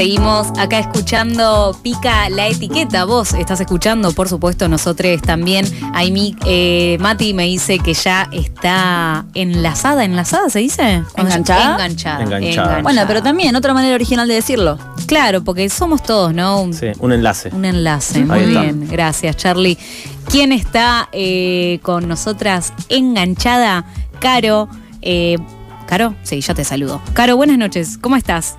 Seguimos acá escuchando Pica la etiqueta. Vos estás escuchando, por supuesto, nosotros también. Ahí mi, eh, Mati me dice que ya está enlazada. ¿Enlazada se dice? ¿Enganchada? Enganchada. Enganchada. enganchada. Bueno, pero también otra manera original de decirlo. Claro, porque somos todos, ¿no? Un, Sí, un enlace. un enlace. Muy bien. Gracias, Charlie. ¿Quién está eh, con nosotras enganchada? Caro. Eh, Caro, sí, ya te saludo. Caro, buenas noches. ¿Cómo estás?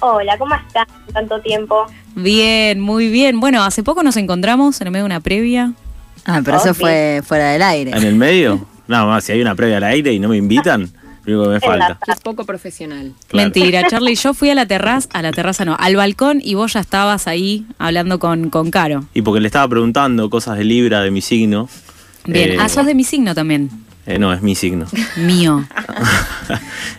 Hola, ¿cómo estás? Tanto tiempo. Bien, muy bien. Bueno, hace poco nos encontramos en el medio de una previa. Ah, pero eso Ok. fue fuera del aire. ¿En el medio? No, más, si hay una previa al aire y no me invitan, lo único que me falta. Es poco profesional. Claro. Mentira, Charlie, yo fui a la terraza, a la terraza no, al balcón y vos ya estabas ahí hablando con, con Caro. Y porque le estaba preguntando cosas de Libra, de mi signo. Bien, Eh, ah, sos de mi signo también. Eh, no, es mi signo. Mío.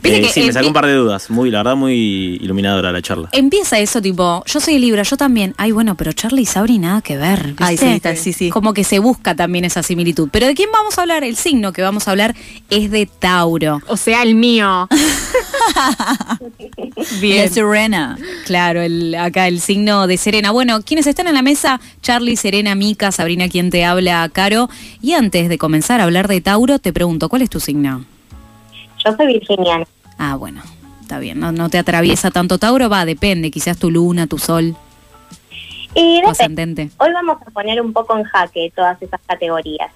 Eh, que sí, me sacó un par de dudas. Muy, la verdad, muy iluminadora la charla. Empieza eso tipo, yo soy Libra, yo también. Ay, bueno, pero Charlie y Sabri nada que ver. ¿viste? Ay, sí, está- sí, sí. Como que se busca también esa similitud. Pero ¿de quién vamos a hablar? El signo que vamos a hablar es de Tauro. O sea, el mío. De Serena. Claro, el, acá el signo de Serena. Bueno, quienes están en la mesa, Charlie, Serena, Mica, Sabrina, quien te habla, Caro. Y antes de comenzar a hablar de Tauro, te pregunto, ¿cuál es tu signo? Yo soy virginiana. Ah, bueno, está bien, no, no te atraviesa tanto Tauro, va, depende, quizás tu luna, tu sol, Y. Hoy vamos a poner un poco en jaque todas esas categorías.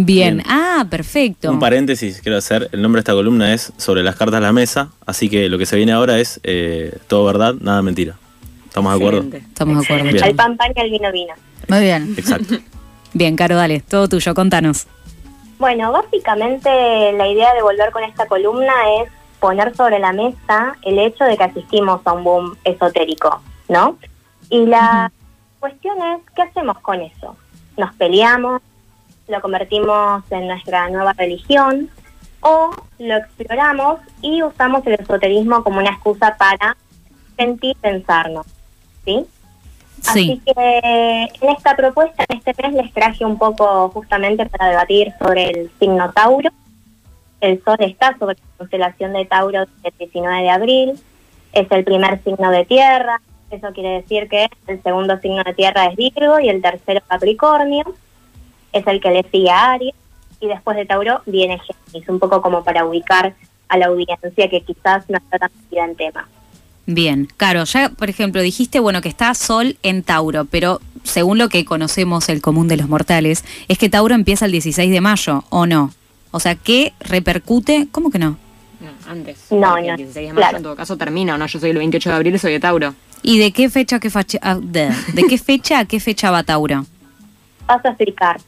Bien, Bien. ah, perfecto. Un paréntesis quiero hacer. El nombre de esta columna es Sobre las cartas de la mesa. Así que lo que se viene ahora es eh, todo verdad, nada mentira. ¿Estamos de acuerdo? Estamos de acuerdo. Bien. Al pan pan y al vino vino. Muy bien. Exacto. Bien, Caro, dale, todo tuyo, contanos. Bueno, básicamente la idea de volver con esta columna es poner sobre la mesa el hecho de que asistimos a un boom esotérico, ¿no? Y la cuestión es, ¿qué hacemos con eso? ¿Nos peleamos? ¿Lo convertimos en nuestra nueva religión? ¿O lo exploramos y usamos el esoterismo como una excusa para sentir, pensarnos? ¿Sí? Así Sí, que en esta propuesta, en este mes, les traje un poco justamente para debatir sobre el signo Tauro. El Sol está sobre la constelación de Tauro el 19 de abril. Es el primer signo de tierra. Eso quiere decir que el segundo signo de tierra es Virgo y el tercero Capricornio. Es el que le sigue a Aries. Y después de Tauro viene Géminis, un poco como para ubicar a la audiencia que quizás no está tan metida en tema. bien. Caro, ya, por ejemplo, dijiste, bueno, que está Sol en Tauro, pero según lo que conocemos el común de los mortales, es que Tauro empieza el 16 de mayo, ¿o no? O sea, ¿qué repercute? ¿Cómo que no? No, antes. No, no, El 16 de mayo claro. en todo caso termina, ¿o no? Yo soy el 28 de abril, soy de Tauro. ¿Y de qué fecha a qué fecha, ah, de, de qué fecha a qué fecha va Tauro? Paso a explicar.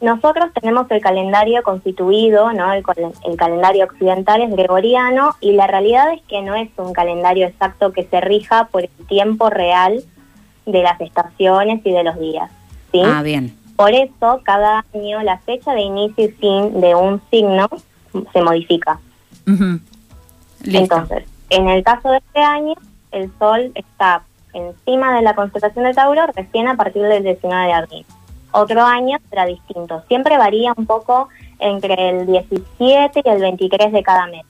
Nosotros tenemos el calendario constituido, ¿no? El, cal- el calendario occidental es gregoriano y la realidad es que no es un calendario exacto que se rija por el tiempo real de las estaciones y de los días. ¿sí? Ah, bien. Por eso, cada año la fecha de inicio y fin de un signo se modifica. Entonces, en el caso de este año, el Sol está encima de la constelación de Tauro recién a partir del 19 de abril. Otro año será distinto. Siempre varía un poco entre el 17 y el 23 de cada mes.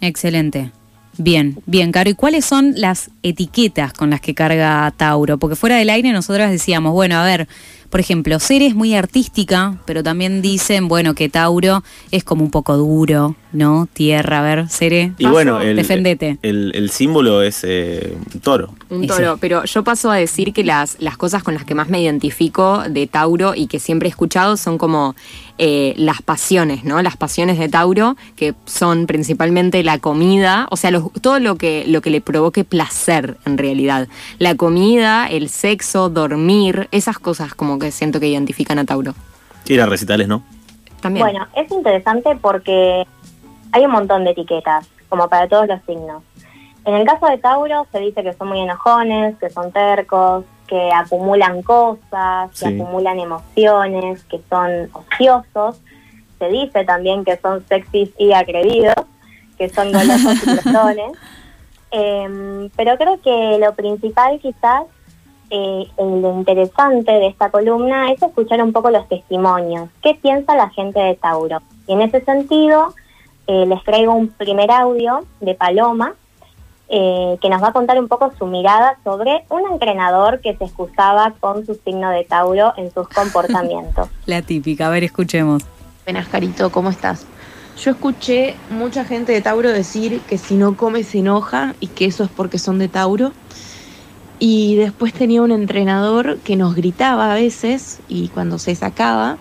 Excelente. Bien, bien, Caro. ¿Y cuáles son las etiquetas con las que carga Tauro? Porque fuera del aire nosotras decíamos, bueno, a ver, por ejemplo, Cere es muy artística, pero también dicen, bueno, que Tauro es como un poco duro, ¿no? Tierra, a ver, Cere. Y bueno, el, Defendete. el, el símbolo es eh, un toro. Un toro, pero yo paso a decir que las, las cosas con las que más me identifico de Tauro y que siempre he escuchado son como eh, las pasiones, ¿no? Las pasiones de Tauro, que son principalmente la comida, o sea, lo- todo lo que, lo que le provoque placer en realidad. La comida, el sexo, dormir, esas cosas como que siento que identifican a Tauro. Ir a recitales, ¿no? También. Bueno, es interesante porque hay un montón de etiquetas, como para todos los signos. En el caso de Tauro se dice que son muy enojones, que son tercos, que acumulan cosas, que Sí. acumulan emociones, que son ociosos. Se dice también que son sexys y atrevidos, que son golosos y glotones. Em, pero creo que lo principal quizás, eh, lo interesante de esta columna es escuchar un poco los testimonios. ¿Qué piensa la gente de Tauro? Y en ese sentido, eh, les traigo un primer audio de Paloma, eh, que nos va a contar un poco su mirada sobre un entrenador que se excusaba con su signo de Tauro en sus comportamientos. La típica, a ver, escuchemos. Buenas, Carito, ¿cómo estás? Yo escuché mucha gente de Tauro decir que si no come se enoja y que eso es porque son de Tauro. Y después tenía un entrenador que nos gritaba a veces y cuando se sacaba,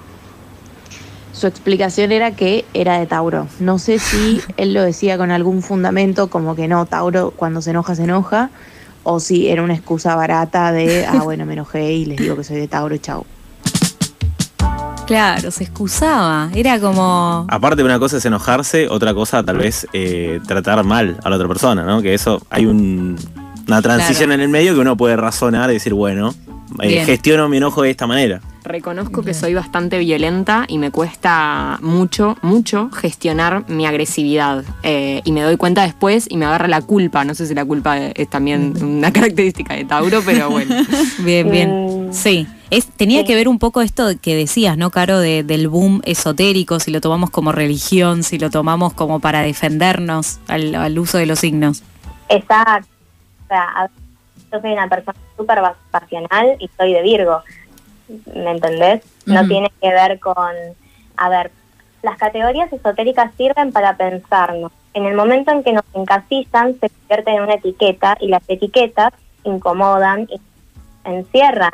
su explicación era que era de Tauro. No sé si él lo decía con algún fundamento, como que no, Tauro cuando se enoja, se enoja, o si era una excusa barata de, ah, bueno, me enojé y les digo que soy de Tauro, chau. Claro, se excusaba. Era como. Aparte, una cosa es enojarse, otra cosa tal vez eh, tratar mal a la otra persona, ¿no? Que eso hay un- una transición Claro. en el medio que uno puede razonar y decir, bueno, eh, gestiono mi enojo de esta manera. Reconozco que soy bastante violenta y me cuesta mucho, mucho gestionar mi agresividad. Eh, y me doy cuenta después y me agarra la culpa. No sé si la culpa es también una característica de Tauro, pero bueno. Bien, bien. Mm. Sí. Es, tenía Sí. que ver un poco esto que decías, ¿no, Caro? De- del boom esotérico, si lo tomamos como religión, si lo tomamos como para defendernos al, al uso de los signos. Exacto. O sea, yo soy una persona súper pas- pasional y soy de Virgo. ¿Me entendés? No tiene que ver con... A ver, las categorías esotéricas sirven para pensarnos. En el momento en que nos encasillan, se convierten en una etiqueta y las etiquetas incomodan y encierran.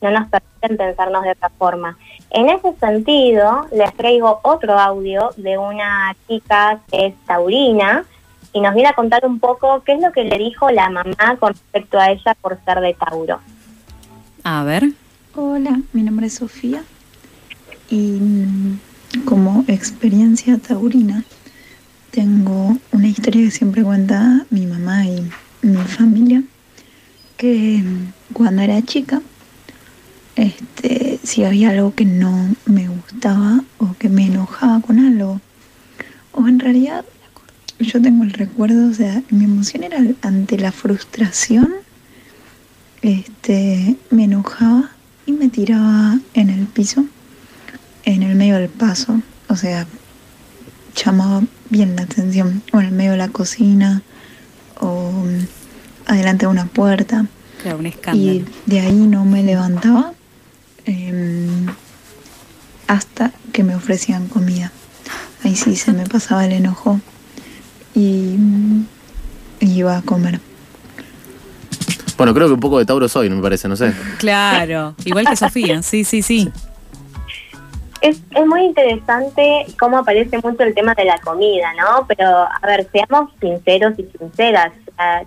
No nos permiten pensarnos de otra forma. En ese sentido, les traigo otro audio de una chica que es taurina y nos viene a contar un poco qué es lo que le dijo la mamá con respecto a ella por ser de Tauro. A ver. Hola, mi nombre es Sofía y mm, como experiencia taurina tengo una historia que siempre cuenta mi mamá y mi familia que mm, cuando era chica este si había algo que no me gustaba o que me enojaba con algo o en realidad yo tengo el recuerdo, o sea, mi emoción era ante la frustración este, me enojaba y me tiraba en el piso, en el medio del paso, o sea, llamaba bien la atención, o en el medio de la cocina, o mm, adelante de una puerta, Claro, un y escándalo. de ahí no me levantaba em, hasta que me ofrecían comida. Ahí sí se me pasaba el enojo y, mm, y iba a comer. Bueno, creo que un poco de Tauro soy, no me parece, no sé. Claro, igual que Sofía, sí, sí, sí. Es, es muy interesante cómo aparece mucho el tema de la comida, ¿no? Pero, a ver, seamos sinceros y sinceras. La,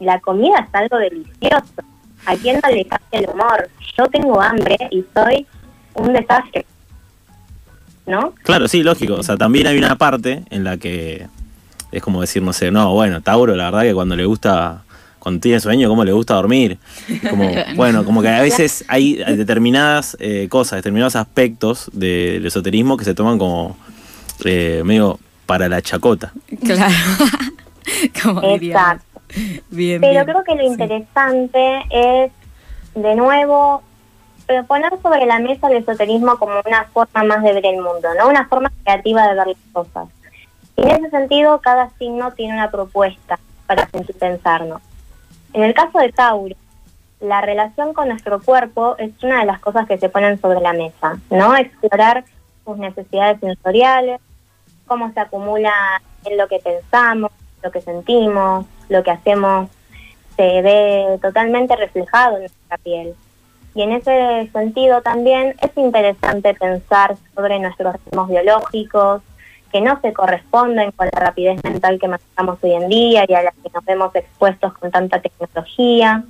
la comida es algo delicioso. ¿A quién no le cambia el humor? Yo tengo hambre y soy un desastre. ¿No? Claro, sí, lógico. O sea, también hay una parte en la que es como decir, no sé, no, bueno, Tauro, la verdad que cuando le gusta, cuando tiene sueño, cómo le gusta dormir. Como, bueno, como que a veces hay determinadas eh, cosas, determinados aspectos del esoterismo que se toman como eh, medio para la chacota. Claro. Como diría. Bien, Pero bien. creo que lo Sí. interesante es, de nuevo, eh, poner sobre la mesa el esoterismo como una forma más de ver el mundo, ¿no? Una forma creativa de ver las cosas. Y en ese sentido, cada signo tiene una propuesta para sentir pensarnos. En el caso de Tauro, la relación con nuestro cuerpo es una de las cosas que se ponen sobre la mesa, ¿no? Explorar sus necesidades sensoriales, cómo se acumula en lo que pensamos, lo que sentimos, lo que hacemos se ve totalmente reflejado en nuestra piel. Y en ese sentido también es interesante pensar sobre nuestros ritmos biológicos, que no se corresponden con la rapidez mental que manejamos hoy en día y a la que nos vemos expuestos con tanta tecnología.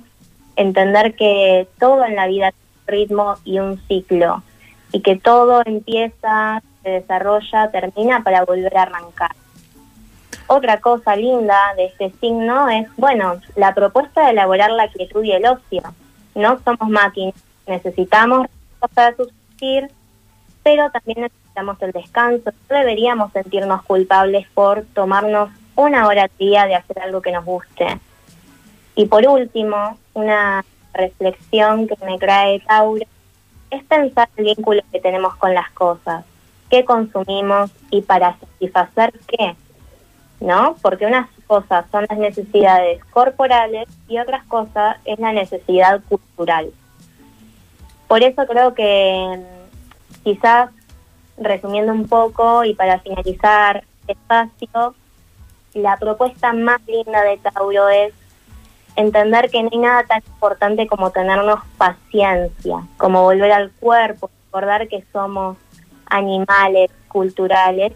Entender que todo en la vida tiene un ritmo y un ciclo, y que todo empieza, se desarrolla, termina para volver a arrancar. Otra cosa linda de este signo es, bueno, la propuesta de elaborar la quietud y el ocio. No somos máquinas, necesitamos para subsistir, pero también necesitamos el descanso. No deberíamos sentirnos culpables por tomarnos una hora al día de hacer algo que nos guste. Y por último, una reflexión que me trae Tauro es pensar el vínculo que tenemos con las cosas, qué consumimos y para satisfacer qué. ¿no? Porque unas cosas son las necesidades corporales y otras cosas es la necesidad cultural. Por eso creo que quizás, resumiendo un poco y para finalizar espacio, la propuesta más linda de Tauro es entender que no hay nada tan importante como tenernos paciencia, como volver al cuerpo, recordar que somos animales culturales.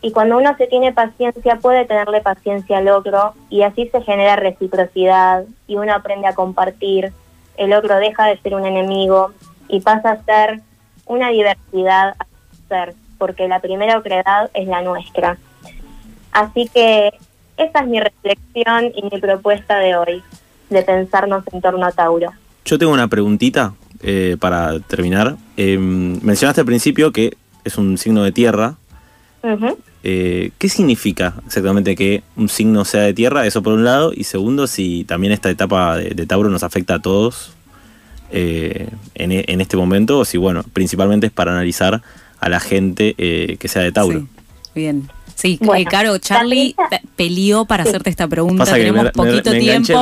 Y cuando uno se tiene paciencia puede tenerle paciencia al otro y así se genera reciprocidad y uno aprende a compartir, el otro deja de ser un enemigo y pasa a ser una diversidad ser, porque la primera otredad es la nuestra. Así que esa es mi reflexión y mi propuesta de hoy, de pensarnos en torno a Tauro. Yo tengo una preguntita eh, para terminar. Eh, mencionaste al principio que es un signo de tierra. Eh, ¿Qué significa exactamente que un signo sea de tierra? Eso por un lado. Y segundo, si también esta etapa de, Tauro nos afecta a todos en, en, este momento, o si, bueno, principalmente es para analizar a la gente que sea de Tauro. Sí. Bien. Sí, claro, Charlie peleó para hacerte esta pregunta. Tenemos poquito tiempo.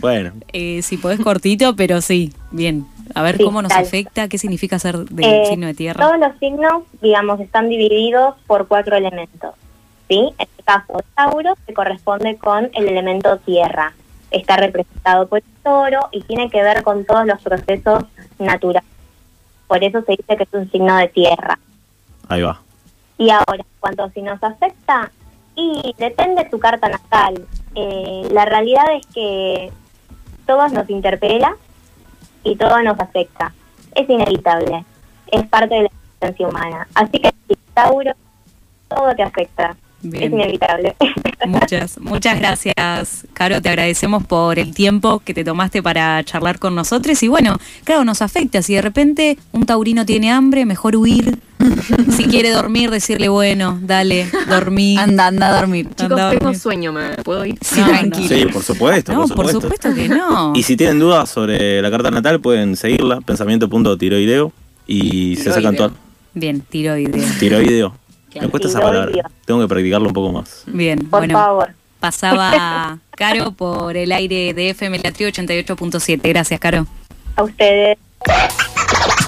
bueno. Eh, si podés cortito, pero sí, bien. A ver cómo nos afecta, qué significa ser del eh, signo de tierra. Todos los signos, digamos, están divididos por cuatro elementos. ¿sí? En el caso de Tauro se corresponde con el elemento tierra. Está representado por el toro y tiene que ver con todos los procesos naturales. Por eso se dice que es un signo de tierra. Ahí va. Y ahora, cuando si nos afecta, y depende de tu carta natal. Eh, la realidad es que todos nos interpela y todo nos afecta. Es inevitable, es parte de la existencia humana. Así que, Tauro, todo te afecta. Es inevitable. Muchas, muchas gracias, Caro. Te agradecemos por el tiempo que te tomaste para charlar con nosotros. Y bueno, claro, nos afecta. Si de repente un taurino tiene hambre, mejor huir. si quiere dormir, decirle, bueno, dale, dormí. Anda, anda a dormir. Chicos, tengo sueño, ¿me puedo ir? Sí, tranquilo. Sí, por supuesto. No, por supuesto. que no. Y si tienen dudas sobre la carta natal, pueden seguirla, pensamiento.tiroideo, y se sacan todas. Bien, tiroideo. Tiroideo. Me cuesta esa palabra. Tengo que practicarlo un poco más. Bien, Por bueno. favor. Pasaba Caro por el aire de FM La 88.7. Gracias, Caro. A ustedes.